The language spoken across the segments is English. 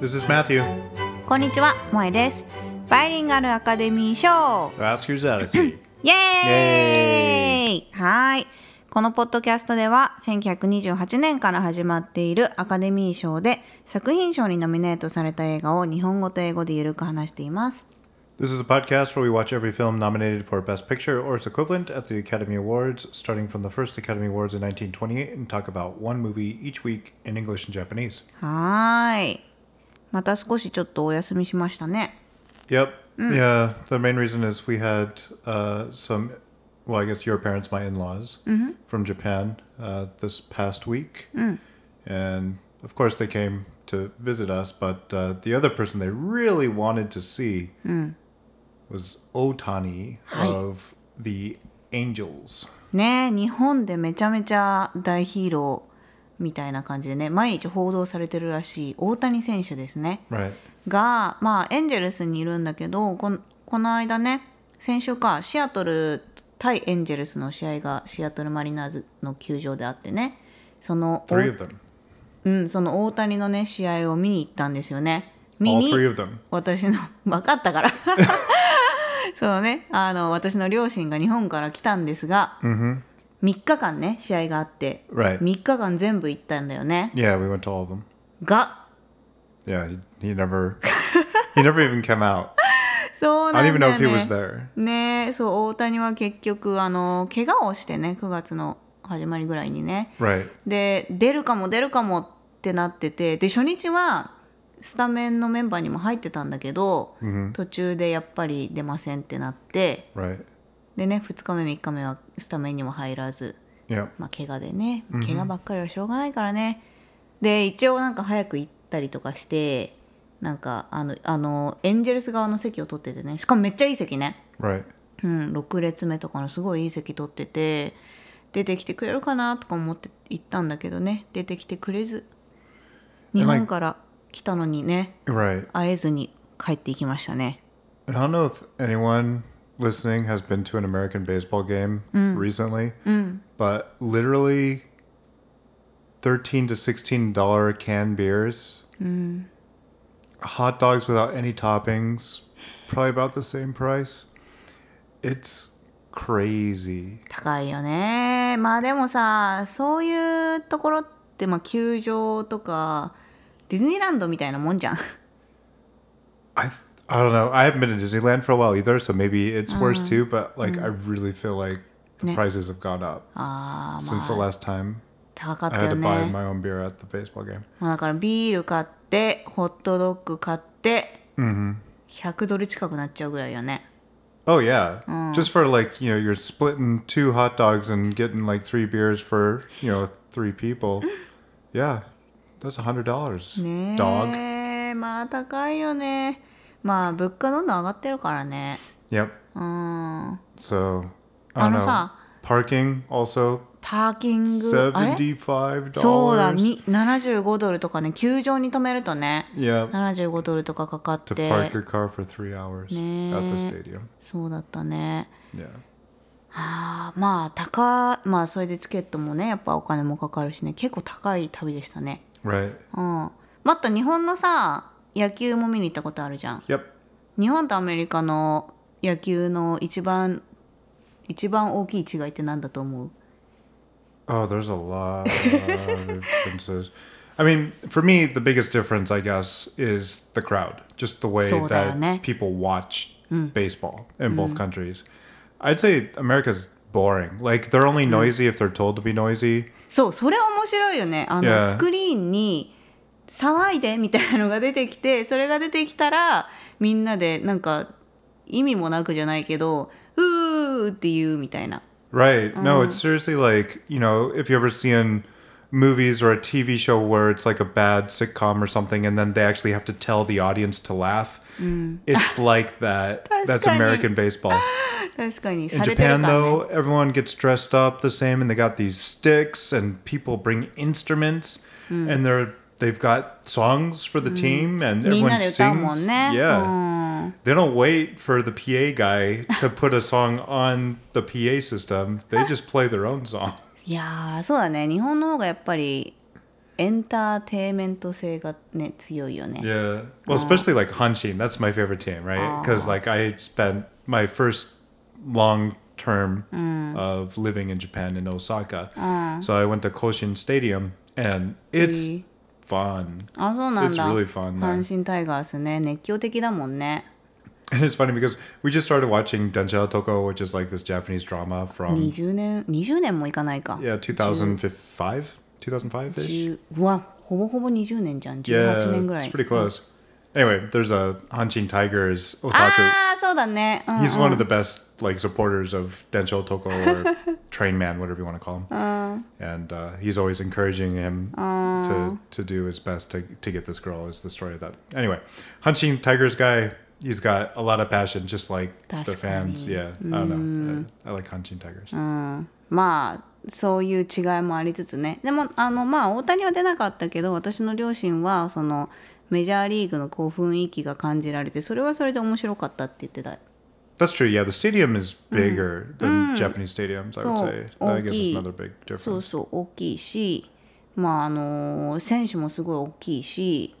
This is Matthew. こんにちは、萌えです。バイリンガルアカデミー賞 Oscar's Attitude. イエーイはい。このポッドキャストでは1928年から始まっているアカデミー賞で作品賞にノミネートされた映画を日本語と英語でゆるく話しています。This is a podcast where we watch every film nominated for Best Picture or its equivalent at the Academy Awards, starting from the first Academy Awards in 1928, and talk about one movie each week in English and Japanese. はーい。また少しちょっとお休みしましたね。 Yep. Yeah. The main reason is we had uh, some, well, I guess your parents, my in laws, from Japan uh, this past week. And of course, they came to visit us, but uh, the other person they really wanted to see was Otani Hi. of the Angels. ねえ日本でめちゃめちゃ大ヒーロー みたいな感じでね毎日報道されてるらしい大谷選手ですね Right. がまあエンジェルスにいるんだけどこのこの間ね先週かシアトル対エンジェルスの試合がシアトルマリナーズの球場であってねその.うん、その大谷のね試合を見に行ったんですよね見に.私の 分かったから そうねあの私の両親が日本から来たんですが、3日間ね試合があって、Right. 3日間全部行ったんだよね Yeah, we went to all of them. が Yeah, he, never, he never even came out. そう I な don't んだ even よ know if he ね was there. ねえそう大谷は結局あの怪我をしてね9月の始まりぐらいにね Right. で出るかも出るかもってなっててで初日はスタメンのメンバーにも入ってたんだけど、途中でやっぱり出ませんってなって Right. でね2日目3日目はスタメンにも入らず.まあ、怪我でね怪我ばっかりはしょうがないからね。で一応なんか早く行ったりとかしてなんかあのあのエンジェルス側の席を取っててね。しかもめっちゃいい席ね。Right. うん、6列目とかのすごいいい席取ってて出てきてくれるかなとか思って行ったんだけどね。出てきてくれず。日本から来たのにね。Right. 会えずに帰っていきましたね。I don't know if anyone listening has been to an American baseball game recently, but literally 13 to 16 dollar can beers, hot dogs without any toppings, probably about the same price. It's crazy. 高いよねまあでもさそういうところって、まあ、球場とかディズニーランドみたいなもんじゃん I th- I don't know. I haven't been to Disneyland for a while either, so maybe it's worse too. But like, I really feel like the Ne- prices have gone up あー since the last time 高かっ I た had よ to buy ね my own beer at the baseball game. まあだからビール買ってホットドッグ買って、100ドル近くなっちゃうぐらいよね Oh yeah, just for like you know you're splitting two hot dogs and getting like three beers for you know three people. Yeah, that's a hundred dollars. ね Dog. えまあ高いよね まあ物価どんどん上がってるからね Yep. うん So I don't know. あのさ、Parking also? パーキングあれ？seventy-five そうだ.に75ドルとかね球場に止めるとね Yeah. 75ドルとかかかっ To て park your car for three hours at the Ne. stadium. そうだったね Yeah. はあまあ高まあそれでチケットもねやっぱお金もかかるしね結構高い旅でしたね Right. うんまた日本のさ野球も見に行ったことあるじゃん Yep. 日本とアメリカの野球の一番一番大きい違いって何だと思う Oh, there's a lot of differences. I mean, for me, the biggest difference, I guess, is the crowd. Just the way that ね。people watch baseball in both countries. I'd say America's boring. Like they're only noisy if they're told to be noisy. そうそれ面白いよねあの、Yeah. スクリーンに騒いでみたいなのが出てきてそれが出てきたらみんなでなんか意味もなくじゃないけど「うー」って言うみたいな Right. No, it's seriously like, you know, if you ever seen movies or a TV show where it's like a bad sitcom or something and then they actually have to tell the audience to laugh. It's like that. That's 確かに。 American baseball. 確かに In されてる Japan, から、ね、 though, everyone gets dressed up the same, and they got these sticks, and people bring instruments, and they're they've got songs for the mm. team and everyone sings. Yeah. They don't wait for the PA guy to put a song on the PA system. They just play their own song. いやーそうだね日本の方がやっぱりエンターテイメント性がね強いよね。Yeah. Well, especially like Hanshin. That's my favorite team, right? Because like I spent my first long term mm. of living in Japan in Osaka. So I went to Koshien Stadium and it's fun. It's really fun. 阪 there. 神タイガースね、熱狂的だもんね。And it's funny because we just started watching Densha Otoko, which is like this Japanese drama from 20年、20年もいかないか。yeah 2005, 2005 ish. Yeah, it's い。pretty close. Anyway, there's a Hanshin Tigers otaku. He's one of the best like supporters of Densha Otoko or Train Man, whatever you want to call him. And uh, he's always encouraging him to to do his best to, to get this girl. Is the story of that. Anyway, Hanshin Tigers guy, he's got a lot of passion, just like the fans. Yeah, I don't know. I, I like Hanshin Tigers. Uh, まあそういう違いもありつつねでもあのまあ大谷は出なかったけど私の両親はそのメジャーリーグのこう雰囲気が感じられてそれはそれで面白かったって言ってた That's true. Yeah, the stadium is bigger than Japanese stadiums. I would say that gives another big そう difference. そう大きいしまああの選手もすごい大きいし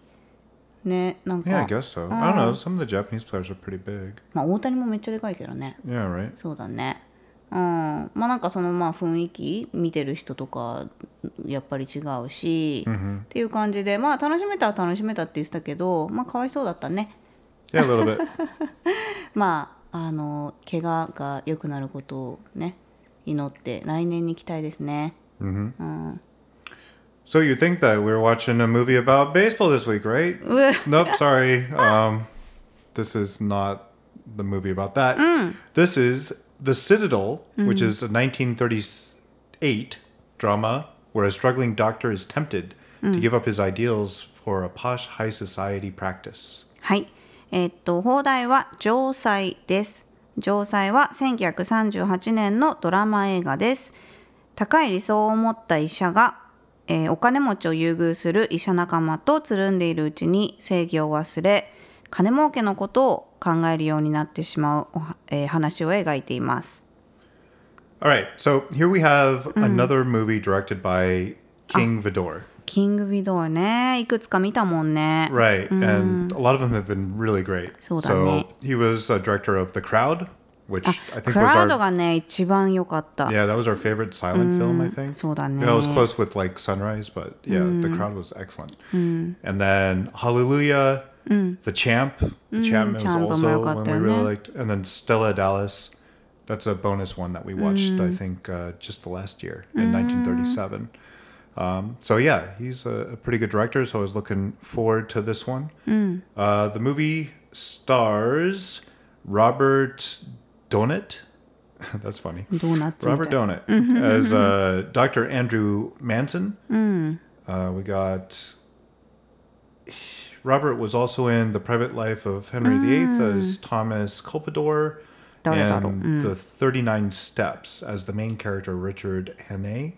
ねなん Yeah, I か guess so. I don't know. Some of the Japanese players are pretty big. まあ大谷もめっちゃでかいけどね Yeah, right. そうだねうんまあなんかそのまあ雰囲気見てる人とかやっぱり違うし、っていう感じでまあ楽しめたは楽しめたって言ってたけどまあかわいそうだったね Yeah, a little bit. まああの怪我が良くなることをね祈って来年に期待ですね So you think that we were watching a movie about baseball this week, right? nope, sorry. Um, this is not the movie about that. This is The Citadel, which is a 1938 drama where a struggling doctor is tempted to give up his ideals for a posh high society practice. はいえっと放題は城西です城西は1938年のドラマ映画です高い理想を持った医者が、えーお金持ちを優遇する医者仲間とつるんでいるうちに正義を忘れ金儲けのことを考えるようになってしまうえー話を描いています All right, so here we have another movie directed by King Vidor. キング・ビドーねいくつか見たもんね Right, and a lot of them have been really great. そうだね。So he was a director of The Crowd, which I think ク was ラウドがね一番良かった、yeah, that was our favorite silent film. I think. そうだね it was close with like Sunrise, but yeah, The Crowd was excellent. And then Hallelujah, The Champ. The Champ was Champ also one we really liked. And then Stella Dallas. That's a bonus one that we watched, I think, uh, just the last year in 1937. Um, so yeah, he's a, a, pretty good director. So I was looking forward to this one. Mm. Uh, the movie stars Robert Donut. That's funny. Donut. Robert Donut as uh, Dr. Andrew Manson. Mm. Uh, we got Robert was also in The Private Life of Henry mm. VIII as Thomas Culpador and mm. The 39 Steps as the main character, Richard Hannay.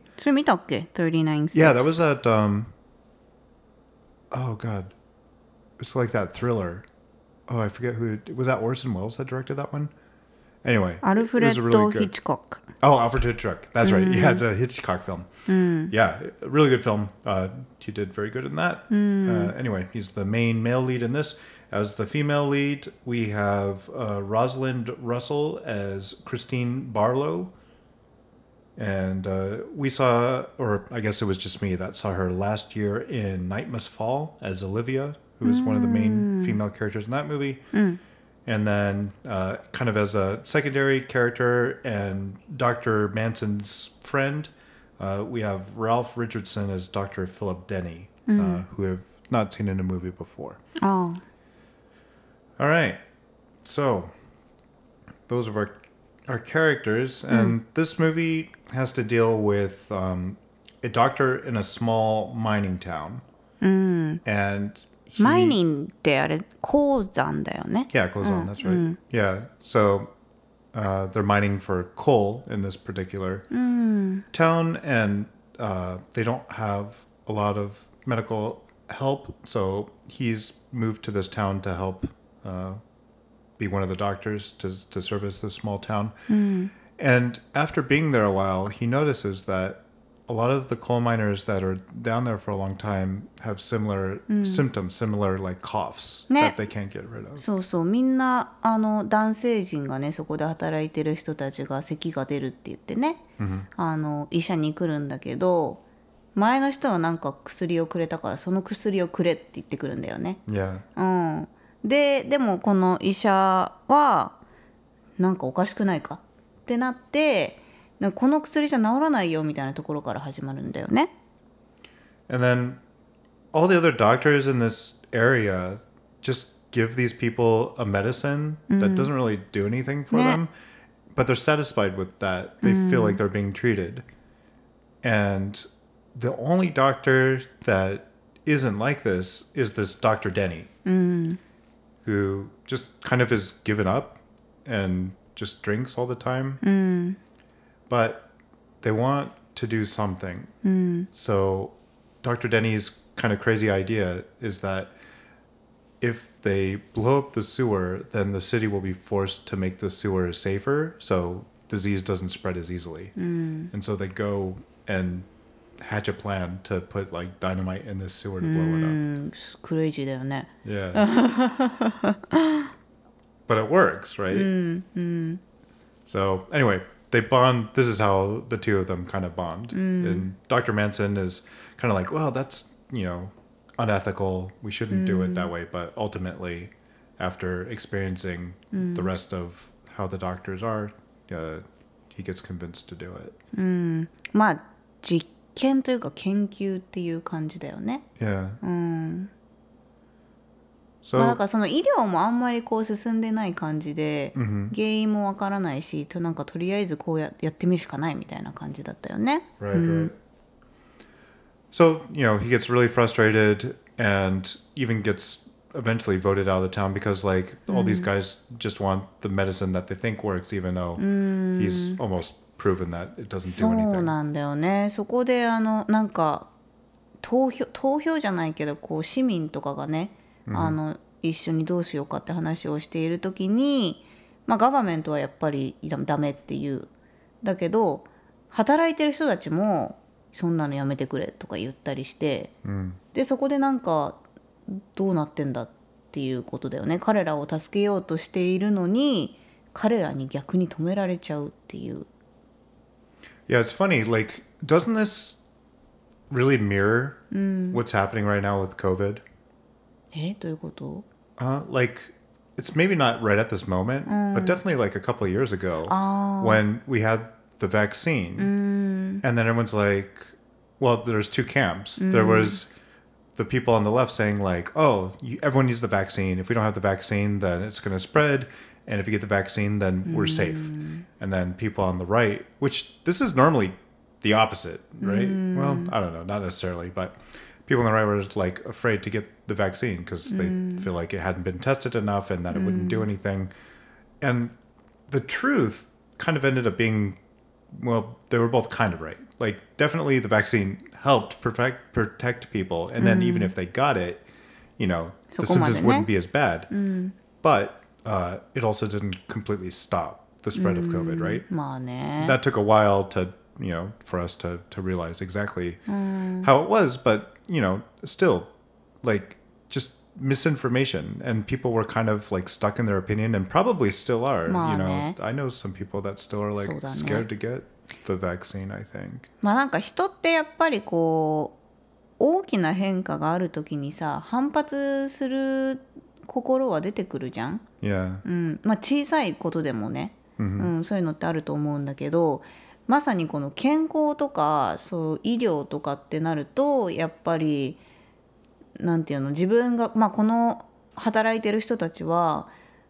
?39 Steps. Yeah, that was that. Um, oh, God. It's like that thriller. Oh, I forget who. Was that Orson Welles that directed that one? Anyway, Alfred really Hitchcock. Good, oh, Alfred Hitchcock. That's right. Mm. Yeah, it's a Hitchcock film. Mm. Yeah, really good film. Uh, he did very good in that. Mm. Uh, anyway, he's the main male lead in this. As the female lead, we have uh, Rosalind Russell as Christine Barlow. And uh, we saw, or I guess it was just me that saw her last year in Night Must Fall as Olivia, who is mm. one of the main mm. female characters in that movie. Mm. And then, uh, kind of as a secondary character and Dr. Manson's friend, uh, we have Ralph Richardson as Dr. Philip Denny, uh, who have not seen in a movie before. ああ All right. So those are our our characters, and this movie has to deal with um, a doctor in a small mining town, and he, マイニンってあれ鉱山だよね yeah, it goes on. That's right. Yeah. So uh, they're mining for coal in this particular town, and uh, they don't have a lot of medical help. So he's moved to this town to help uh, be one of the doctors to to service this small town. And after being there a while, he notices that a lot of the coal miners that are down there for a long time have similar symptoms, similar like coughs that they can't get rid of. そうそうみんなあの男性陣がねそこで働いてる人たちが咳が出るって言ってね、あの医者に来るんだけど前の人はなんか薬をくれたからその薬をくれって言ってくるんだよね。Yeah. うん、ででもこの医者はなんかおかしくないかってなってこの薬じゃ治らないよみたいなところから始まるんだよね。 And then all the other doctors in this area just give these people a medicine that doesn't really do anything for Ne. them, but they're satisfied with that. They feel like they're being treated. And the only doctor that isn't like this is this Dr. Denny, who just kind of is given up and just drinks all the time. but they want to do something. Mm. So, Dr. Denny's kind of crazy idea is that if they blow up the sewer, then the city will be forced to make the sewer safer so disease doesn't spread as easily. Mm. And so they go and hatch a plan to put like dynamite in this sewer to blow mm. it up. Crazy, yeah. but it works, right? Mm. So anyway, they bond. This is how the two of them kind of bond. And Dr. Manson is kind of like, well, that's you know unethical. We shouldn't do it that way. But ultimately, after experiencing the rest of how the doctors are, uh, he gets convinced to do it. まあ実験というか研究っていう感じだよね。 Yeah. まあ、だ So からその医療もあんまりこう進んでない感じで、原因もわからないしとなんかとりあえずこうややってみるしかないみたいな感じだったよね。Right, right. So, you know, he gets really frustrated and even gets eventually voted out of the town because, like, all these guys just want the medicine that they think works, even though he's almost proven that it doesn't そ do う anything. なんだよねそこであのなんか投票投票じゃないけどこう市民とかがね、あの一緒にどうしようかって話をしている時に、まあ、ガバメントはやっぱりダダメっていうだけど働いてる人たちもそんなのやめてくれとか言ったりして、でそこでなんかどうなってんだっていうことだよね彼らを助けようとしているのに彼らに逆に止められちゃうっていう。Yeah, it's funny. Like, doesn't this really mirror what's happening right now with COVID? えどういうこと Uh, like, it's maybe not right at this moment, but definitely like a couple of years ago when we had the vaccine. And then everyone's like, well, there's two camps. There was the people on the left saying, like, oh, you, everyone needs the vaccine. If we don't have the vaccine, then it's going to spread. And if you get the vaccine, then we're safe. And then people on the right, which this is normally the opposite, right? Well, I don't know, not necessarily, but people on the right were like afraid to get the vaccine because they feel like it hadn't been tested enough and that it mm. wouldn't do anything. And the truth kind of ended up being well, they were both kind of right. Like, definitely the vaccine helped protect protect people, and then mm. even if they got it, you know, so the symptoms wouldn't be as bad. But uh, it also didn't completely stop the spread of COVID, right? That took a while to you know for us to to realize exactly how it was, but you know, still, like, just misinformation, and people were kind of like stuck in their opinion, and probably still are. You know. I know some people that still are like scared to get the vaccine. I think. まあなんか人ってやっぱりこう大きな変化がある時にさ反発する心は出てくるじゃん、Yeah. うんまあ、小さいことでもね、うん、そういうのってあると思うんだけどまさにこの健康とかそう医療とかってなるとやっぱりなんていうの自分が、まあ、この働いてる人たちは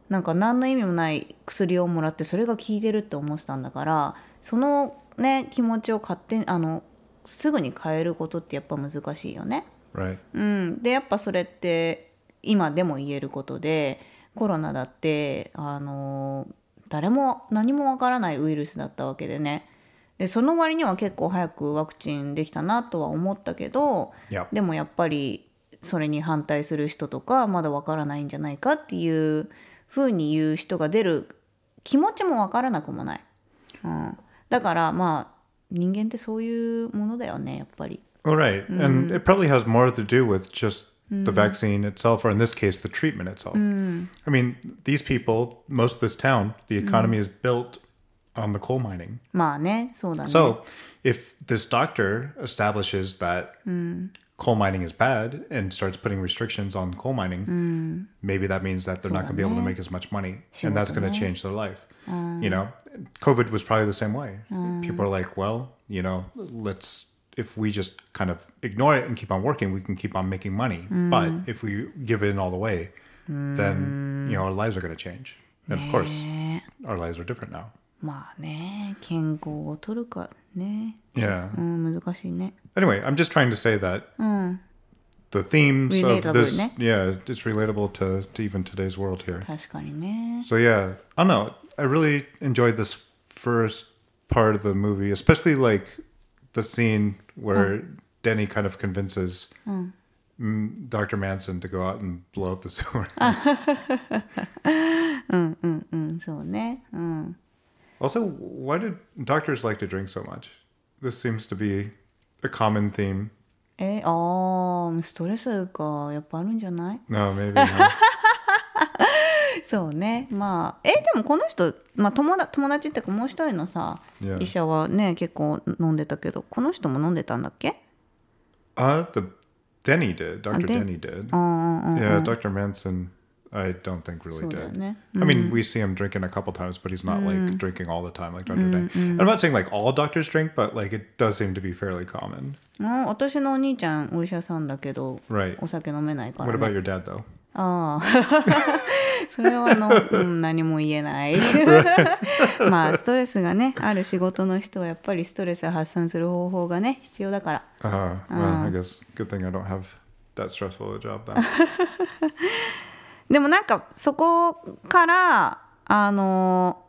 なんか何の意味もない薬をもらってそれが効いてるって思ってたんだからそのね気持ちを勝手にあのすぐに変えることってやっぱ難しいよね。Right. うん、でやっぱそれって今でも言えることでコロナだってあの誰も何もわからないウイルスだったわけでねでその割には結構早くワクチンできたなとは思ったけど.でもやっぱりそれに反対する人とかまだわからないんじゃないかっていうふうに言う人が出る気持ちもわからなくもない。うん、だからまあ人間ってそういうものだよねやっぱり Well, right. And it probably has more to do with just the vaccine itself, or in this case, the treatment itself. I mean, these people, most of this town, the economy is built on the coal mining. まあねそうだね So if this doctor establishes that coal mining is bad and starts putting restrictions on coal mining, maybe that means that they're not going to be able to make as much money, and that's going to change their life. You know, COVID was probably the same way. People are like, well, you know, let's if we just kind of ignore it and keep on working, we can keep on making money. But if we give in all the way, then you know our lives are going to change. And of course, our lives are different now. まあね健康を取るかね Yeah. うん難しいね Anyway, I'm just trying to say that the themes of Relatable, this, ne? yeah, it's relatable to, to even today's world here. 確かにね So yeah, I don't know. I really enjoyed this first part of the movie, especially like the scene where Denny kind of convinces mm, Dr. Manson to go out and blow up the sewer. うんそうねうん Also, why did doctors like to drink so much? This seems to be a common theme. えあーストレスがやっぱあるんじゃない No, maybe. not. そうねまあえでもこの人、まあ、友達友達っていうかもう一人のさ Yeah. 医者はね結構飲んでたけどこの人も飲んでたんだっけ Uh, the Denny did. Dr. did- Denny did. うんうんうん Yeah, Dr. Manson, I don't think really そうだよ did. ね I mean, we see him drinking a couple times, but he's not like drinking all the time like Dr. Denny. I'm not saying like all doctors drink, but like it does seem to be fairly common. うん私のお兄ちゃんお医者さんだけど Right. お酒飲めないか What ら、 about ね、 your dad though? ああそれはあの、うん、何も言えないまあストレスがねある仕事の人はやっぱりストレスを発散する方法がね必要だから Uh, well, I guess good thing I don't have that stressful a job then. でもなんかそこからあの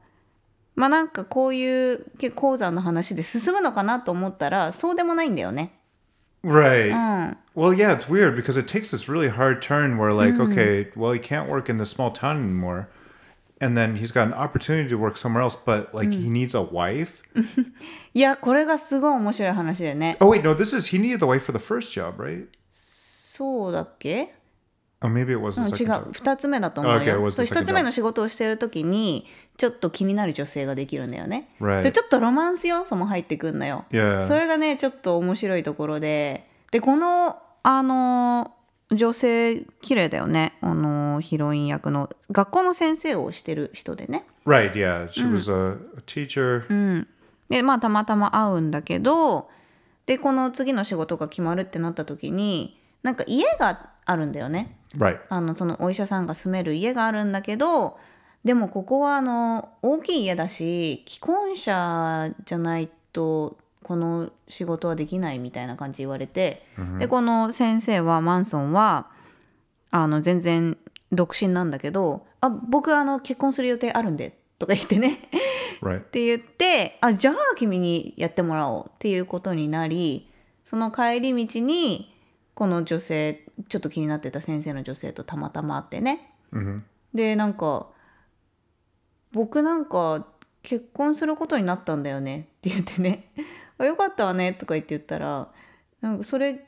まあなんかこういう鉱山の話で進むのかなと思ったらそうでもないんだよね。right. うん、Well, yeah, it's weird because it takes this really hard turn where, like, okay, well, he can't work in this small town anymore. And then he's got an opportunity to work somewhere else, but, like, he needs a wife. いやこれがすごい面白い話だよね。Oh, wait, no, this is, he needed the wife for the first job, right? そうだっけ Oh, maybe it was うん the 違 second う job. 2つ目だと思う Okay, it よ。was そう the 1 second つ目の仕事をしてる時にちょっと気になる女性ができるんだよね。Right. それちょっとロマンス要素も入ってくんのよ。Yeah. それがねちょっと面白いところででこのあの女性綺麗だよねあのヒロイン役の学校の先生をしてる人でね Right, yeah. She was a, a teacher. でまあたまたま会うんだけどでこの次の仕事が決まるってなった時になんか家があるんだよね Right. あのそのお医者さんが住める家があるんだけどでもここはあの大きい家だし既婚者じゃないとこの仕事はできないみたいな感じ言われて、でこの先生はマンソンはあの全然独身なんだけど「あ僕あの結婚する予定あるんで」とか言ってね.って言ってあじゃあ君にやってもらおうっていうことになりその帰り道にこの女性ちょっと気になってた先生の女性とたまたま会ってね、でなんか「僕なんか結婚することになったんだよね」って言ってね「あよかったわね」とか言って言ったら「なんかそれ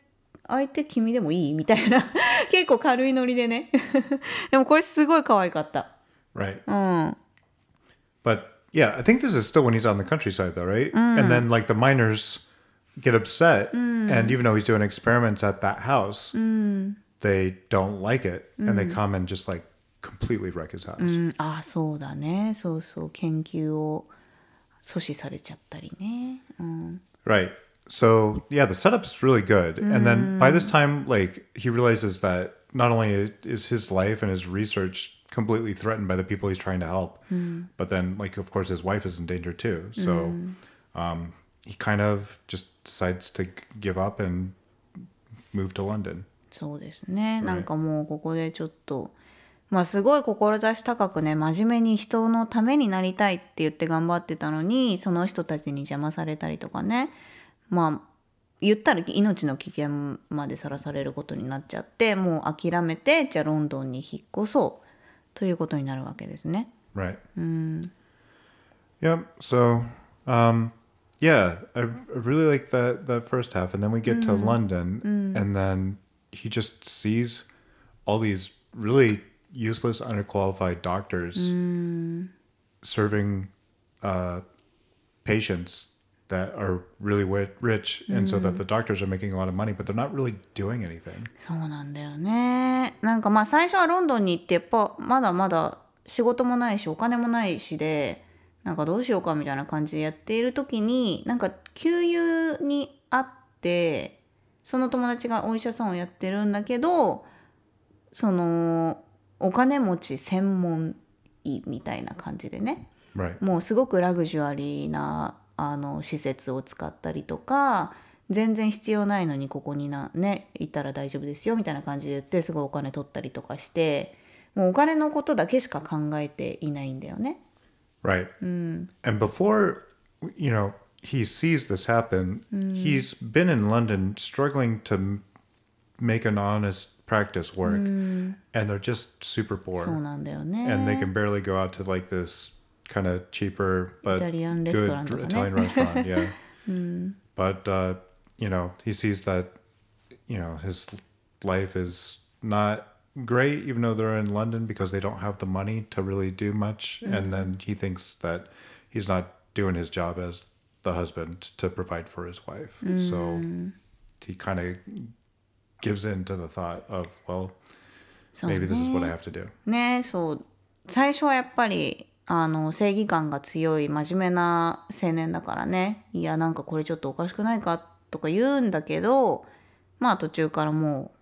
相手君でもいい?」みたいな。結構軽いノリでね。でもこれすごい可愛かった。Right. うん、But yeah, I think this is still when he's on the countryside, though, right? And then like the miners get upset, and even though he's doing experiments at that house, they don't like it, and they come and just like completely wreck his house. うん、あそうだねそうそう研究を阻止されちゃったりね、うん、 Right. So yeah, the setup's really good, and then by this time, like he realizes that not only is his life and his research completely threatened by the people he's trying to help, but then like of course his wife is in danger too. So um, he kind of just decides to give up and move to London. そうですねなんかもうここでちょっとまあすごい志高くね真面目に人のためになりたいって言って頑張ってたのにその人たちに邪魔されたりとかねまあ言ったら命の危険までさらされることになっちゃってもう諦めてじゃあロンドンに引っ越そうということになるわけですね。Right. Yep. So, um, Yeah, I, I really like that that first half, and then we get to London, and then he just sees all these really useless, underqualified doctors serving uh, patients that are really wi- rich, and so that the doctors are making a lot of money, but they're not really doing anything. そうなんだよねなんかまあ最初はロンドンに行ってやっぱまだまだ仕事もないしお金もないしで なんかどうしようかみたいな感じでやっている時になんか給油にあってその友達がお医者さんをやってるんだけどそのお金持ち専門医みたいな感じでね Right. もうすごくラグジュアリーなあの施設を使ったりとか全然必要ないのにここになねいたら大丈夫ですよみたいな感じで言ってすごいお金取ったりとかしてもうお金のことだけしか考えていないんだよね。Right. Mm. And before, you know, he sees this happen, mm. he's been in London struggling to make an honest practice work. Mm. And they're just super poor. And they can barely go out to like this kind of cheaper but Italian good restaurant Italian restaurant. Yeah. But, uh, you know, he sees that, you know, his life is not great, even though they're in London because they don't have the money to really do much. And then he thinks that he's not doing his job as the husband to provide for his wife. So he kind of gives in to the thought of, well, そう maybe this is what I ね have to do. ねそう最初はやっぱりあの正義感が強い真面目な青年だからねいやなんかこれちょっとおかしくないかとか言うんだけどまあ途中からもう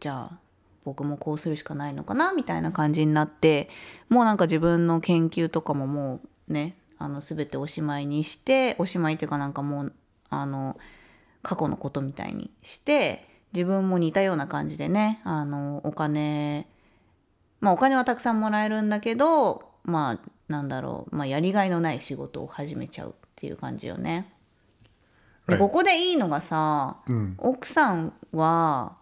じゃあ 僕もこうするしかないのかなみたいな感じになってもうなんか自分の研究とかももうねあの全ておしまいにしておしまいっていうかなんかもうあの過去のことみたいにして自分も似たような感じでねあのお金まあお金はたくさんもらえるんだけどまあなんだろう、まあ、やりがいのない仕事を始めちゃうっていう感じよね。で.ここでいいのがさ、奥さんは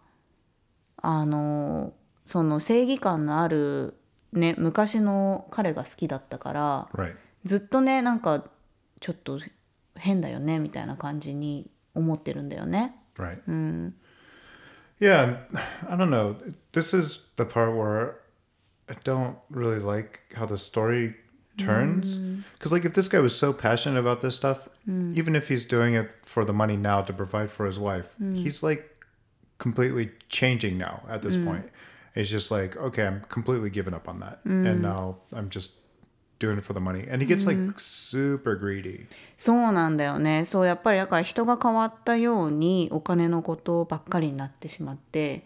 あのその正義感のある、ね、昔の彼が好きだったから Right. ずっとねなんかちょっと変だよねみたいな感じに思ってるんだよね。Right. Yeah, and I don't know. This is the part where I don't really like how the story turns. Because, like, if this guy was so passionate about this stuff, even if he's doing it for the money now to provide for his wife, he's like completely changing now at this point. It's just like, okay, I'm completely giving up on that. And now I'm just doing it for the money. And he gets like super greedy. そうなんだよねそうやっぱりだから人が変わったようにお金のことばっかりになってしまって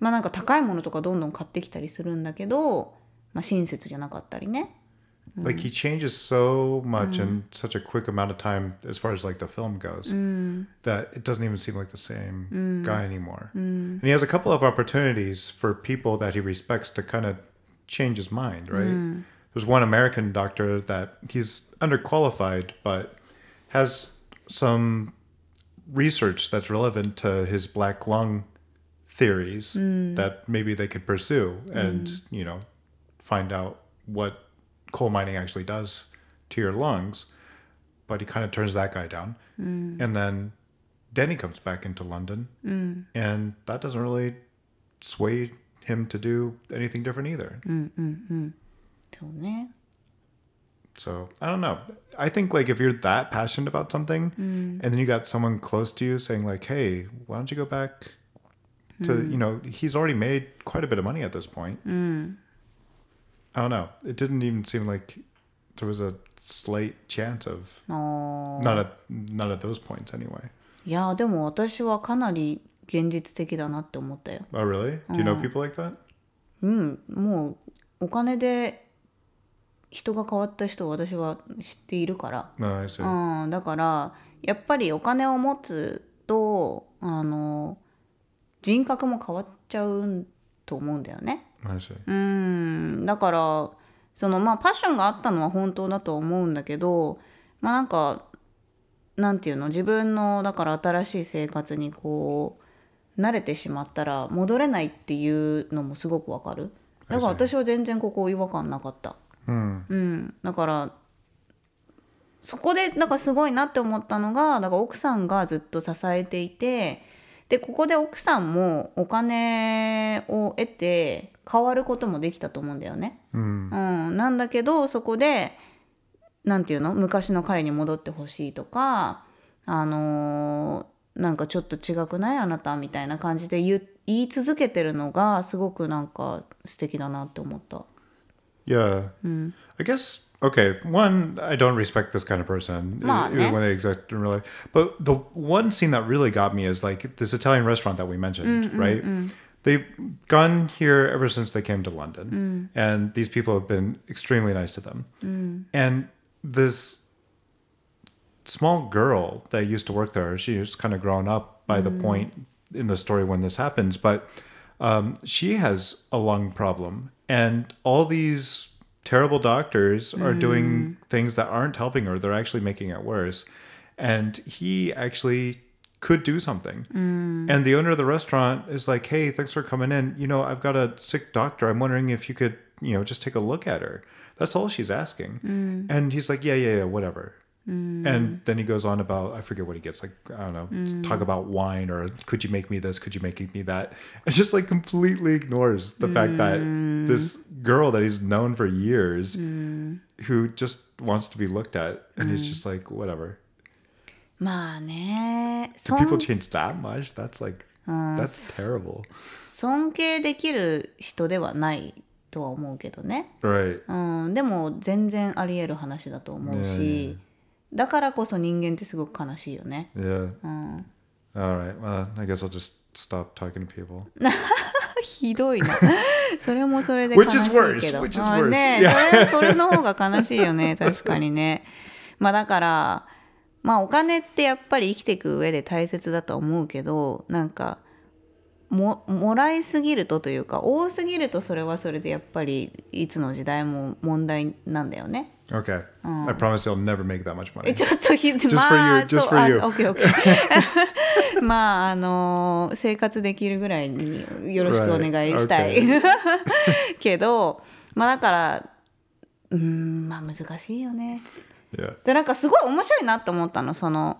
まあなんか高いものとかどんどん買ってきたりするんだけど、まあ、親切じゃなかったりね like he changes so much in mm. such a quick amount of time as far as like the film goes mm. that it doesn't even seem like the same mm. guy anymore. And he has a couple of opportunities for people that he respects to kind of change his mind right? There's one american doctor that he's underqualified but has some research that's relevant to his black lung theories that maybe they could pursue and you know find out what coal mining actually does to your lungs. But he kind of turns that guy down. Mm. And then Denny comes back into London. Mm. And that doesn't really sway him to do anything different either. Mm, mm, mm. so I don't know. I think like if you're that passionate about something, mm. and then you got someone close to you saying like, "Hey, why don't you go back to you know?" He's already made quite a bit of money at this point I don't know. It didn't even seem like there was a slight chance of not at not at those points anyway. いやでも私はかなり現実的だなって思ったよ Oh really? Do you know people like that? うんもうお金で人が変わった人を私は知っているから I see. うん、だからやっぱりお金を持つとあの人格も変わっちゃうと思うんだよね。うんだからそのまあパッションがあったのは本当だと思うんだけどまあなんかなんていうの自分のだから新しい生活にこう慣れてしまったら戻れないっていうのもすごくわかるだから私は全然ここ違和感なかった。Hmm. うん、だからそこでなんかすごいなって思ったのがだから奥さんがずっと支えていてでここで奥さんもお金を得て変わることもできたと思うんだよね。うんうん、なんだけどそこでなんていうの？昔の彼に戻ってほしいとかあのーなんかちょっと違くない？あなたみたいな感じで言う言い続けてるのがすごくなんか素敵だなって思った。Yeah. I guess okay. One, I don't respect this kind of person, even when they exist in real life. But the one scene that really got me is like this Italian restaurant that we mentioned, right? They've gone here ever since they came to London, and these people have been extremely nice to them. And this small girl that used to work there, she was kind of grown up by the point in the story when this happens, but um, she has a lung problem, and all these terrible doctors are doing mm. things that aren't helping her. They're actually making it worse. And he actually could do something. Mm. And the owner of the restaurant is like, hey, thanks for coming in. You know, I've got a sick doctor. I'm wondering if you could, you know, just take a look at her. That's all she's asking. Mm. And he's like, yeah, yeah, yeah, whatever. And then he goes on about I forget what he gets like I don't know talk about wine or could you make me this could you make me that it's just like completely ignores the fact that this girl that he's known for years who just wants to be looked at and he's just like whatever まあね do 尊 people change that much that's like that's terrible 尊敬できる人ではないとは思うけどね、 right うん、でも全然ありえる話だと思うし、 だからこそ人間ってすごく悲しいよね。yeah all right well I guess I'll just stop talking to people ひどいな。それもそれで悲 Which し is いけ worse, ど。which is あ worse. ね Yeah. それ それの方が悲しいよね。確かにね。まあだから、まあお金ってやっぱり生きていく上で大切だとは思うけど、なんか、ももらいすぎるとというか多すぎるとそれはそれでやっぱりいつの時代も問題なんだよね。Okay. I promise you'll never make that much え money. ちょっとひ for まあ you, just for あ you. オッケーオッケーまああの生活できるぐらいによろしくお願いしたい、Right. けどまあだからうーんまあ難しいよね。Yeah. でなんかすごい面白いなと思ったのその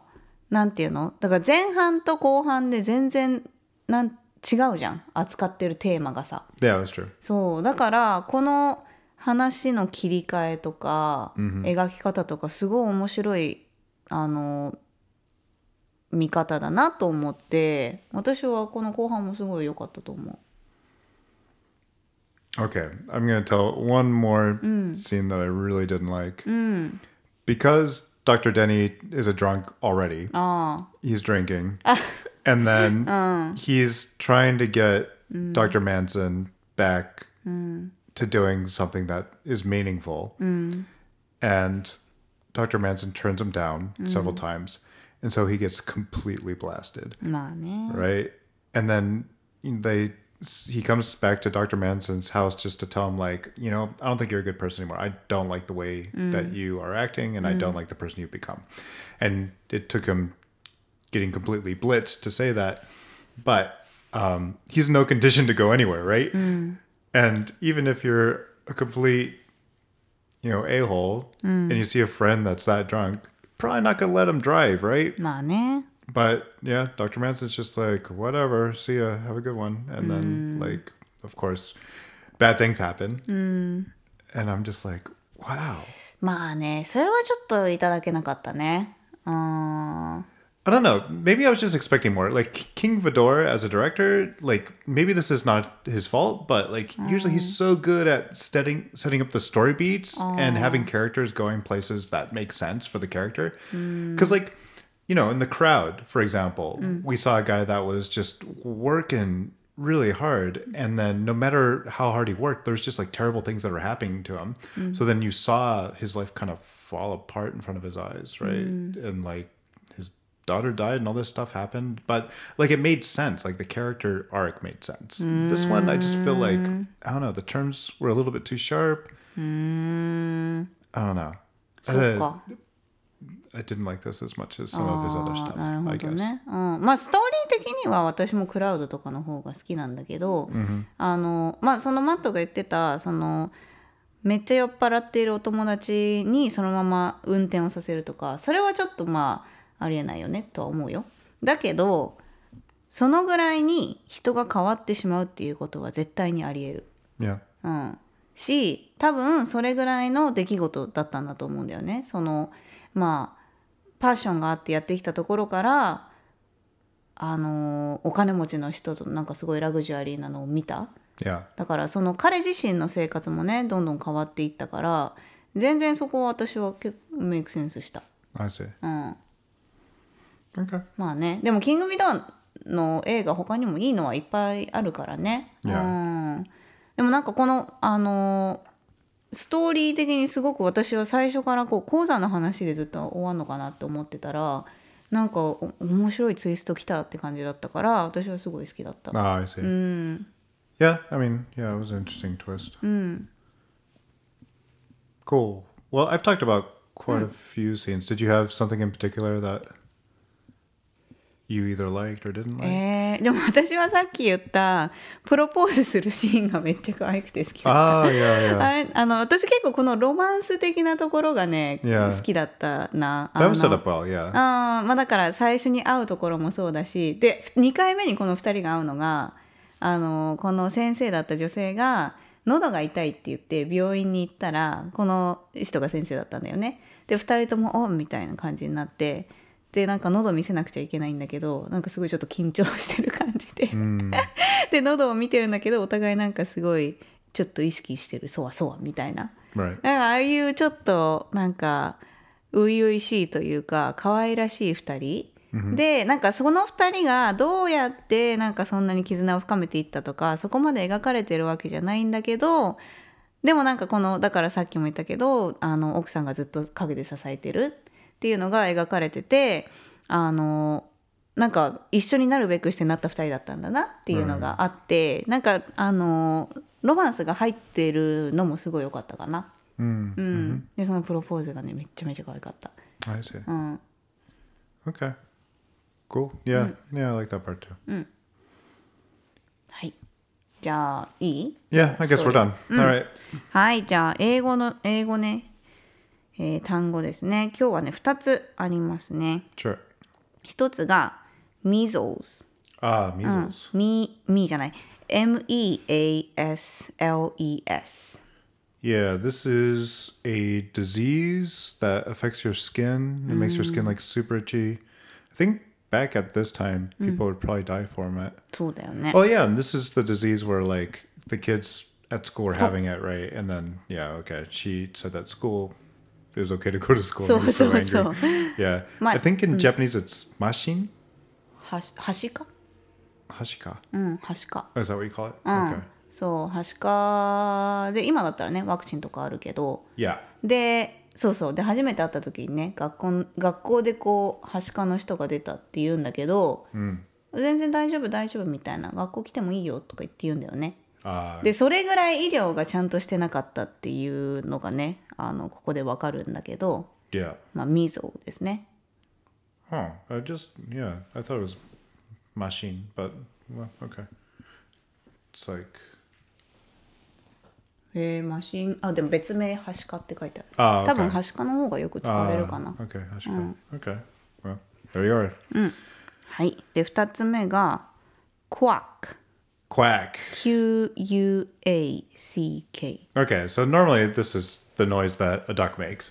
なんていうの？だから前半と後半で全然なん違うじゃん。扱ってるテーマがさ。Yeah that's true. そうだからこの話の切り替えとか、描き方とかすごい面白いあの見方だなと思って私はこの後半もすごい良かったと思う。Okay, I'm going to tell one more scene that I really didn't like. Because Dr. Denny is a drunk already, あ he's drinking. and then he's trying to get Dr. Manson back to doing something that is meaningful. Mm. And Dr. Manson turns him down mm. several times. And so he gets completely blasted. Mommy. Right? And then they he comes back to Dr. Manson's house just to tell him like, you know, I don't think you're a good person anymore. I don't like the way mm. that you are acting and I mm. don't like the person you've become. And it took him getting completely blitzed to say that. But um, he's in no condition to go anywhere, right? Mm. And even if you're a complete, you know, a hole and you see a friend that's that drunk, probably not gonna let him drive, right? まあね。 But yeah, Dr. Manson's just like, whatever, see ya, have a good one. And then, like, of course, bad things happen. And I'm just like, wow. まあねそれはちょっといただけなかったね。あ I don't know. Maybe I was just expecting more. Like King Vidor as a director, like maybe this is not his fault, but like usually he's so good at setting setting up the story beats and having characters going places that make sense for the character. Because like you know, in the crowd, for example, mm. we saw a guy that was just working really hard and then no matter how hard he worked there's just like terrible things that are happening to him mm. so then you saw his life kind of fall apart in front of his eyes right mm. and like daughter died and all this stuff happened but like it made sense like the character arc made sense this one i just feel like i don't know the terms were a little bit too sharp i don't know あ、そっか。 I didn't like this as much as some of his other あ stuff なるほ i ど guess ね、うん、まあストーリー的には私もクラウドとかの方が好きなんだけど、あのまあそのマットが言ってたその めっちゃ酔っ払っているお友達にそのまま運転をさせるとかそれはちょっとまあ ありえないよねとは思うよだけどそのぐらいに人が変わってしまうっていうことは絶対にありえる Yeah. うん、し多分それぐらいの出来事だったんだと思うんだよね。そのまあパッションがあってやってきたところからあのーお金持ちの人となんかすごいラグジュアリーなのを見た Yeah. だからその彼自身の生活もねどんどん変わっていったから全然そこは私は結構メイクセンスした。I see. うん、Okay. まあねでも「キング・ビドン」の映画他にもいいのはいっぱいあるからね、Yeah. うん、でもなんかこのあのストーリー的にすごく私は最初からこう鉱山の話でずっと終わんのかなって思ってたらなんかお面白いツイスト来たって感じだったから私はすごい好きだった。Ah, I see. うん、Yeah, I mean, yeah, it was an interesting twist. Cool. Well, I've talked about quite a few scenes. Did you have something in particular that you either liked or didn't like? えーでも私はさっき言ったプロポーズするシーンがめっちゃ可愛くて好きだった Ah, yeah, yeah. あれあの私結構このロマンス的なところがね Yeah. 好きだったな。あ That の was set up well, yeah. あーまあだから最初に会うところもそうだしで2回目にこの2人が会うのがあのこの先生だった女性が喉が痛いって言って病院に行ったらこの人が先生だったんだよね。で2人とも「おん」みたいな感じになってでなんか喉見せなくちゃいけないんだけどなんかすごいちょっと緊張してる感じで。Mm. で喉を見てるんだけどお互いなんかすごいちょっと意識してるそわそわみたいな。Right. なんかああいうちょっとなんか初々しいというか可愛らしい2人、でなんかその2人がどうやってなんかそんなに絆を深めていったとかそこまで描かれてるわけじゃないんだけどでもなんかこのだからさっきも言ったけどあの奥さんがずっと陰で支えてるっていうのが描かれててあのなんか一緒になるべくしてなった2人だったんだなっていうのがあって、なんかあのロマンスが入ってるのもすごい良かったかな。Mm. うん、でそのプロポーズがねめっちゃめちゃ可愛かった。I see. うん、Okay. Cool. Yeah. Yeah, I like that part too. はい。じゃあいい？Yeah, I guess we're done. All right. はいじゃあ英語の英語ね、えー単語ですね今日はね2つありますね Sure. 1つが measles Ah, measles. みみじゃない M-E-A-S-L-E-S Yeah, this is a disease that affects your skin. It makes your skin like super itchy. I think back at this time, people would probably die from it. そうだよね Oh yeah, and this is the disease where like the kids at school were having it, right? And then yeah, okay, she said that school it was okay to go to school. So- and was so, so- angry. so. Yeah, I think in Japanese it's mashin, hashika. うんはしか Is that what you call it? Okay. そうはしかで今だったらねワクチンとかあるけど Yeah. でそうそうで初めて会った時にね学校学校でこうはしかの人が出たって言うんだけど、全然大丈夫大丈夫みたいな学校来てもいいよとか言って言うんだよね Uh, でそれぐらい医療がちゃんとしてなかったっていうのがねあのここでわかるんだけど、yeah. まあミゾですね。はあ、I just yeah え、マシンあでも別名はしかって書いてある。多分はしかの方がよく使われるかな。Oh, うん、はい。で、2つ目が、クワック。Quack. Q U A C K. Okay, so normally this is the noise that a duck makes.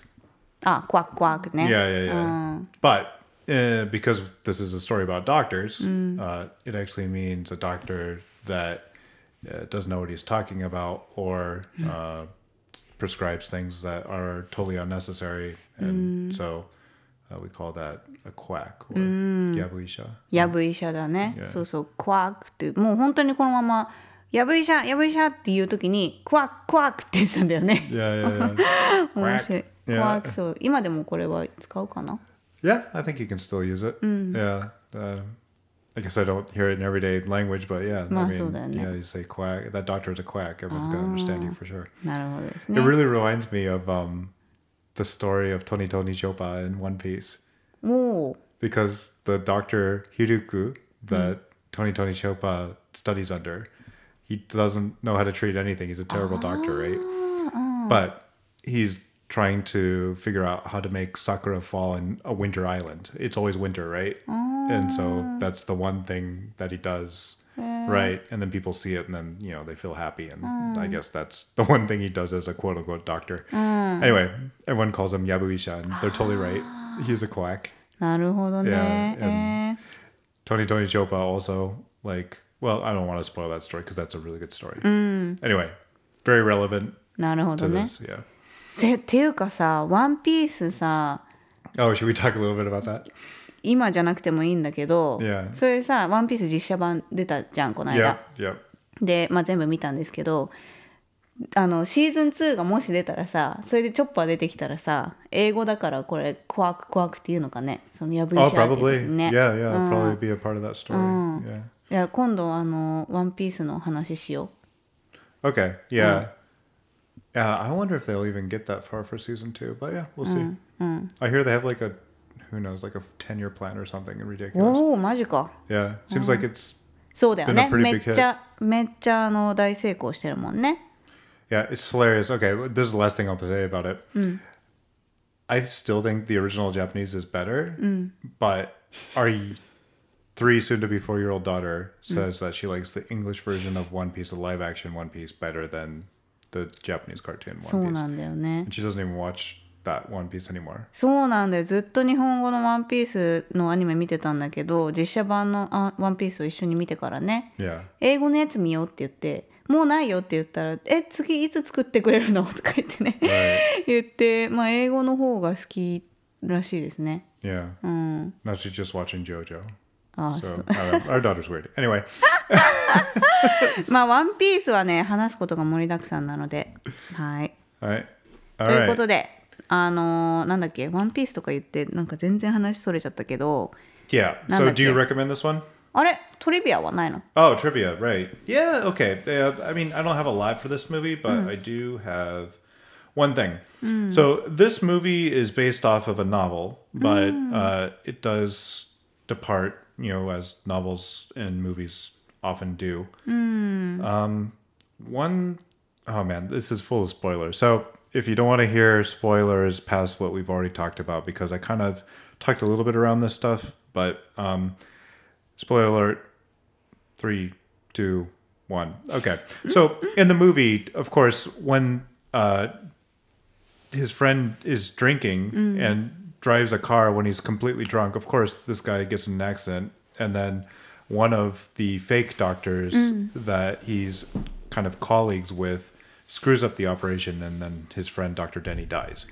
Ah, quack quack. Yeah, yeah, yeah. Uh. But uh, because this is a story about doctors, mm. uh, it actually means a doctor that uh, doesn't know what he's talking about or mm. prescribes things that are totally unnecessary. And mm. so uh, we call that a quack or yabuisha. やぶ医者だね。 Yeah. そうそう、クワクって、もう本当にこのまま、やぶ医者、やぶ医者っていう時に、クワククワクって言ってたんだよね。 Yeah, yeah, yeah. 面白い。ク Yeah. ワク、そう。今でもこれは使うかな yeah, I think you can still use it. Yeah. Uh, I guess I don't hear it in everyday language, but yeah, I まあ、 mean, そうだよね。 yeah, you say quack. That doctor's a quack. Everyone's gonna understand you for sure. なるほどです It ね。 really reminds me of um, the story of Tony Tony Chopper in One Piece, もう、because the doctor Hiriluk hmm. that Tony Tony Chopper studies under, he doesn't know how to treat anything. He's a terrible doctor, right? Ah. but he's trying to figure out how to make sakura fall in a winter island. It's always winter, right? And so ah. that's the one thing that he does right and then people see it and then you know they feel happy and mm. i guess that's the one thing he does as a quote-unquote doctor mm. anyway everyone calls him yabuisha and they're totally right he's a quack Yeah. and Tony Tony Chopper also like well I don't want to spoil that story because that's a really good story. Anyway, very relevant. なるほどね。To this, yeah. ていうかさ、ワンピースさ。Oh, should we talk a little bit about that? 今じゃなくてもいいんだけど、Yeah. それさ、ワンピース実写版出たじゃん、この Yeah, 間。yeah. で、まあ、全部見たんですけど、あのシーズン2がもし出たらさそれでチョッパー出てきたらさ英語だからこれクワーククワークっていうのかねそのヤブイシ Oh, ャーって probably. ね Yeah, yeah. It'll probably be a part of that story. Yeah. いや今度あのワンピースの話しよ Okay. Yeah. Yeah. I wonder if they'll even get that far for season two. But yeah, we'll see. I hear they have like a who knows, like a ten-year plan or something う ridiculous. おおマジか Yeah. Seems like it's そうだよね Been a pretty め big っちゃめっちゃあの大成功してるもんね Yeah, it's hilarious. Okay, well, this is the last thing I'll say about it. I still think the original Japanese is better, but our y- three, soon to be four year old daughter says that she likes the English version of One Piece, the live action One Piece, better than the Japanese cartoon そう One な Piece. んだよね And she doesn't even watch that One Piece anymore. そうなんだよずっと日本語のワンピースのアニメ見てたんだけど実写版のあワンピースを一緒に見てからね Yeah. 英語のやつ見ようって言ってもうないよって言ったら「え次いつ作ってくれるの? 」とか言ってね.言ってまあ英語の方が好きらしいですね Yeah. うん Now she's just watching JoJo. ああ So そう I don't know. our daughter's weird. Anyway, まあワンピースはね話すことが盛りだくさんなのではい、all right. というこ right. とであのーなんだっけワンピースとか言ってなんか全然話それちゃったけど Yeah. So Nanda do you kya? recommend this one? あれトリビアはないの Oh, trivia, right. Yeah, okay. Uh, I mean, I don't have a lot for this movie, but I do have one thing. So, this movie is based off of a novel, but uh, it does depart, you know, as novels and movies often do. Um, one, oh man, this is full of spoilers. So, if you don't want to hear spoilers past what we've already talked about, because I kind of talked a little bit around this stuff, but um, spoiler alert three, two, one. Okay. So in the movie, of course, when uh, his friend is drinking and drives a car when he's completely drunk, of course, this guy gets in an accident, and then one of the fake doctors that he's kind of colleagues with screws up the operation, and then his friend Dr. Denny dies.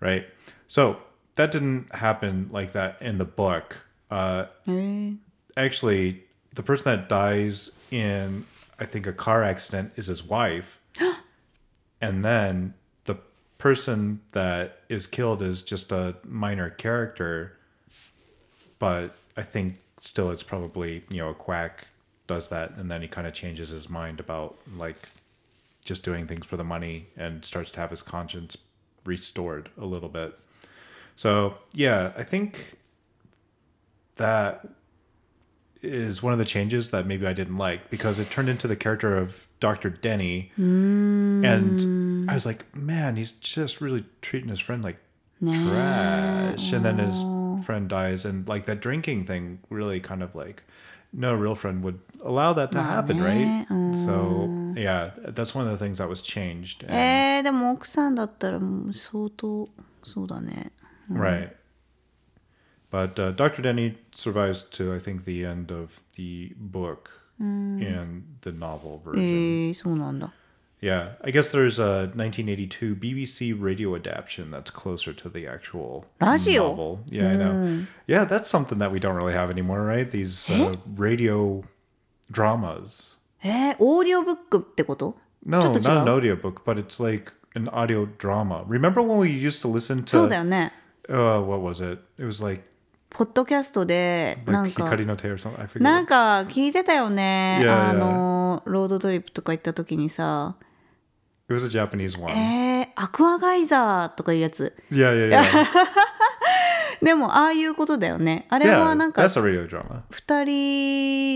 Right. So that didn't happen like that in the book. Uh, へえ actually the person that dies in i think a car accident is his wife and then the person that is killed is just a minor character but i think still it's probably you know a quack does that and then he kind of changes his mind about like just doing things for the money and starts to have his conscience restored a little bit so yeah i think that is one of the changes that maybe I didn't like because it turned into the character of Dr. Denny. And I was like, man, he's just really treating his friend like trash. And then his friend dies. And like that drinking thing really kind of like, no real friend would allow that to happen, right? So, mm. yeah, that's one of the things that was changed. And- えー、でも奥さんだったらもう相当そうだね Right. But uh, Dr. Denny survives to, I think, the end of the book and the novel え version. ー、そうなんだ Yeah, I guess there's a 1982 BBC radio adaptation that's closer to the actual Radio? novel. Yeah, I know. Yeah, that's something that we don't really have anymore, right? These uh, radio dramas. えー、オーディオブックってこと No, ちょっと違う not an audiobook, but it's like an audio drama. Remember when we used to listen そうだ to よね uh, what was it? It was like ポッドキャストでな like んか Hikari no Te or something. I forget. なんか聞いてたよね Yeah, あのロードトリップとか行った時にさ It was a Japanese one. えー、アクアガイザーとかいうやつ Yeah, yeah, yeah. でもああいうことだよねあれはなんか drama. 2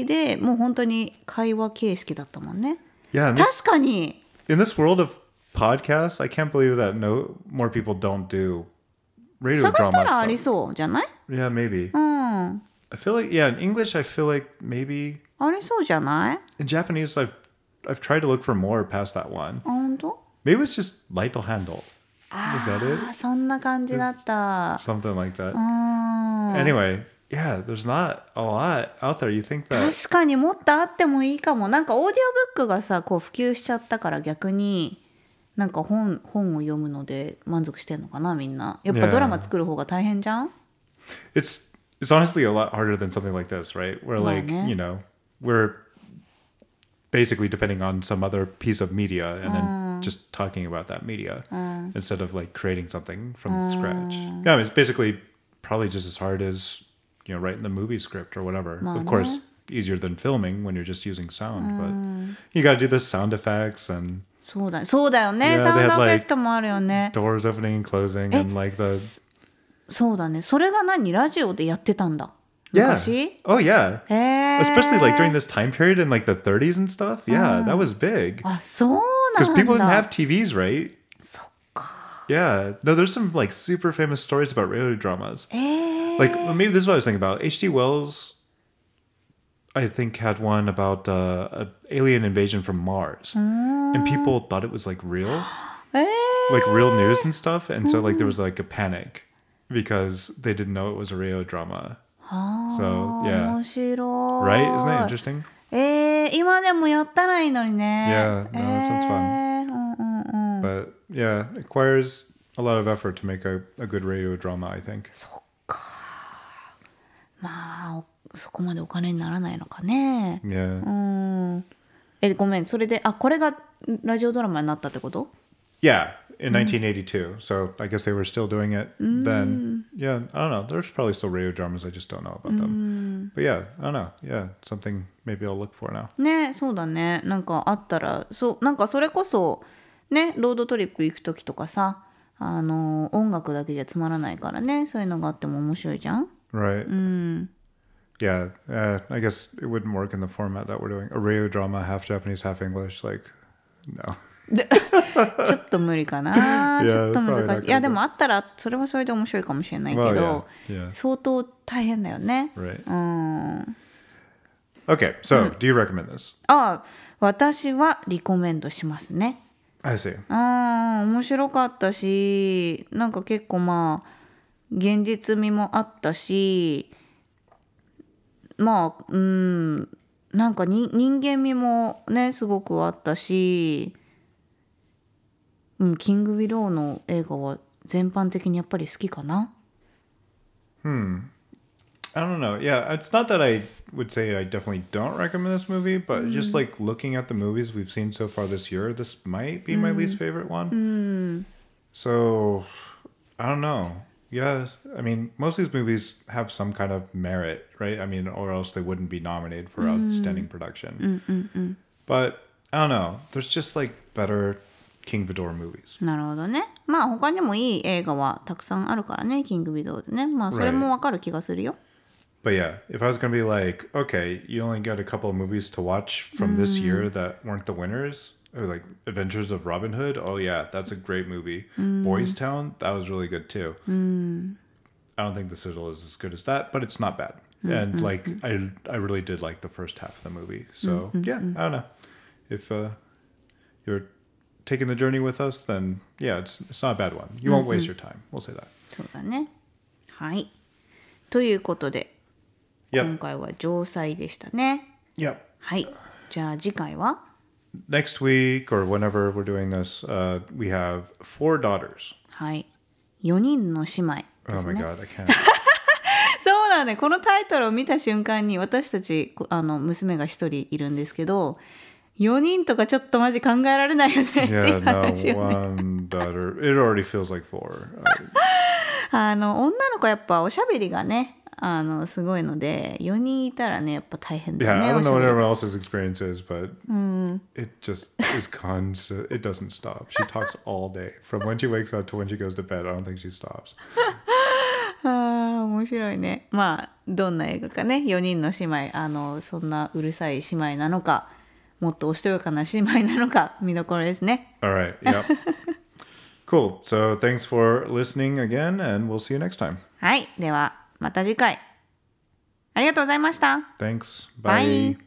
人でもう本当に会話形式だったもんね Yeah, this, 確かに in this world of podcasts, I can't believe that no more people don't do radio 探した drama らあり.そうじゃない Yeah, maybe. うん。I feel like yeah, in English I feel like maybe ありそうじゃない in Japanese I've I've tried to look for more past that one. あ本当 Maybe it's just light handle. Is that it? あそんな感じだった。Something like that. うん。Anyway, yeah, there's not a lot out there. You think that 確かにもっとあってもいいかもなんかオーディオブックがさこう普及しちゃったから逆になんか本本を読むので満足してんのかなみんなやっぱ Yeah. ドラマ作る方が大変じゃん it's it's honestly a lot harder than something like this, right? Where Yeah, like, yeah. you know, we're basically depending on some other piece of media and then just talking about that media instead of like creating something from scratch. Yeah, I mean, it's basically probably just as hard as, you know, writing the movie script or whatever. Well, of course, easier than filming when you're just using sound, but you got to do the sound effects and そうだそうだよね Yeah, サウン they ド had, エフェ like- クトもあるよね doors opening and closing and like the そうだねそれが何ラジオでやってたんだ yeah. Oh yeah. Especially like during this time period in like the 30s and stuff. Yeah, that was big. Because people didn't have TVs, right? Yeah. No, there's some like super famous stories about radio dramas. Like maybe this is what I was thinking about. H.G. Wells, I think, had one about uh, an alien invasion from Mars, and people thought it was like real, like real news and stuff. And so like there was like a panic because they didn't know it was a radio drama. So, yeah. 面白い right isn't that interesting えー、今でもやったらいいのにね。Yeah, no, that sounds fun. えーうんうんうん。but yeah, it requires a lot of effort to make a, a good radio drama, I think. まあ、おそこまでお金にならないのかね。Yeah. うん。え、ごめん、それで、あ、これがラジオドラマになったってこと Yeah, in 1982. So I guess they were still doing it then. Yeah, I don't know. There's probably still radio dramas. I just don't know about them. But yeah, I don't know. Yeah, something maybe I'll look for now. ねそうだね。なんかあったら、そう、なんかそれこそ、ね、ロードトリップ行く時とかさ、あの、音楽だけじゃつまらないからね、そういうのがあっても面白いじゃん Right. Yeah, uh, I guess it wouldn't work in the format that we're doing. A radio drama, half Japanese, half English. Like, no. ちょっと無理かな。ちょっと難しい。いや、でもあったら、それはそれで面白いかもしれないけ Well, ど、yeah, yeah. 相当大変だよね。Right. うん。Okay, so do you recommend this? あ、私はリコメンドしますね。I see. あー面白かったし、なんか結構まあ、現実味もあったし、まあ、うん、なんかに人間味もね、すごくあったし、うん、キング・ビローの映画は全般的にやっぱり好きかな。 I don't know. Yeah, it's not that I would say I definitely don't recommend this movie, but just like looking at the movies we've seen so far this year, this might be my least favorite one. So, I don't know. Yeah, I mean, most of these movies have some kind of merit, right? I mean, or else they wouldn't be nominated for outstanding production. But I don't know. There's just like better キング・ビドール・ムービーズ。なるほどね。まあ他にもいい映画はたくさんあるからね、キング・ビドールね。まあそれもわかる気がするよ。But yeah, if I was going to be like, okay, you only got a couple of movies to watch from this mm. year that weren't the winners, like Adventures of Robin Hood, oh yeah, that's a great movie. Mm. Boys Town, that was really good too. Mm. I don't think The Citadel is as good as that, but it's not bad. And like, I, I really did like the first half of the movie. So yeah, I don't know. If uh, you're taking the journey with us, then yeah, it's it's not a bad one. You won't waste your time. We'll say that. そうだね。はい。ということで、Yep. 今回は城西でしたね。Yep. はい。じゃあ次回は next week or whenever we're doing this, uh, we have four daughters. はい。4人の姉妹で Oh す my ね。god, I can't. そうだね。このタイトルを見た瞬間に私たちこあの娘が1人いるんですけど、4人とかちょっとマジ考えられないよねってい yeah, う話をね。Uh, あの女の子やっぱおしゃべりがねあのすごいので4人いたらねやっぱ大変だ yeah, よね I お don't know べ what り everyone else's experience is, but it just is constant. It doesn't stop. She talks all day from when she wakes up to when she goes to bed. I don't think she stops. あー面白いねまあどんな映画かね4人の姉妹あのそんなうるさい姉妹なのかもっとおしとやかな姉妹なのか見どころですね All right. Yep. cool. So thanks for listening again, and we'll see you next time. はいではまた次回ありがとうございました Thanks. Bye. Bye.